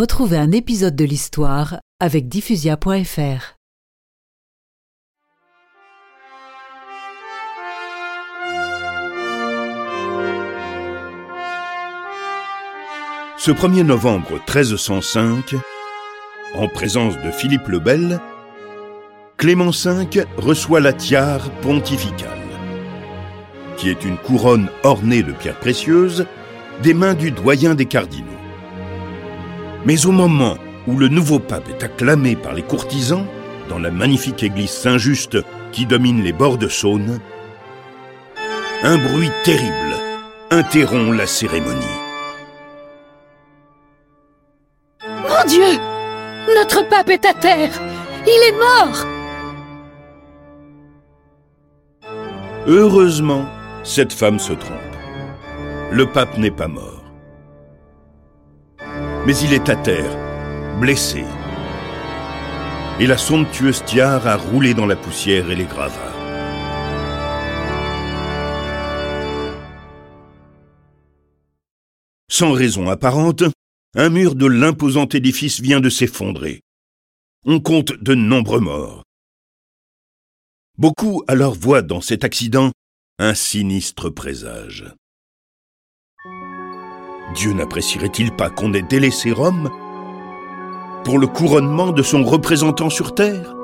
Retrouvez un épisode de l'histoire avec diffusia.fr. Ce 1er novembre 1305, en présence de Philippe le Bel, Clément V reçoit la tiare pontificale, qui est une couronne ornée de pierres précieuses des mains du doyen des cardinaux. Mais au moment où le nouveau pape est acclamé par les courtisans dans la magnifique église Saint-Just qui domine les bords de Saône, un bruit terrible interrompt la cérémonie. Mon Dieu Notre pape est à terre Il est mort Heureusement, cette femme se trompe. Le pape n'est pas mort. Mais il est à terre, blessé. Et la somptueuse tiare a roulé dans la poussière et les gravats. Sans raison apparente, un mur de l'imposant édifice vient de s'effondrer. On compte de nombreux morts. Beaucoup alors voient dans cet accident un sinistre présage. Dieu n'apprécierait-il pas qu'on ait délaissé Rome pour le couronnement de son représentant sur terre?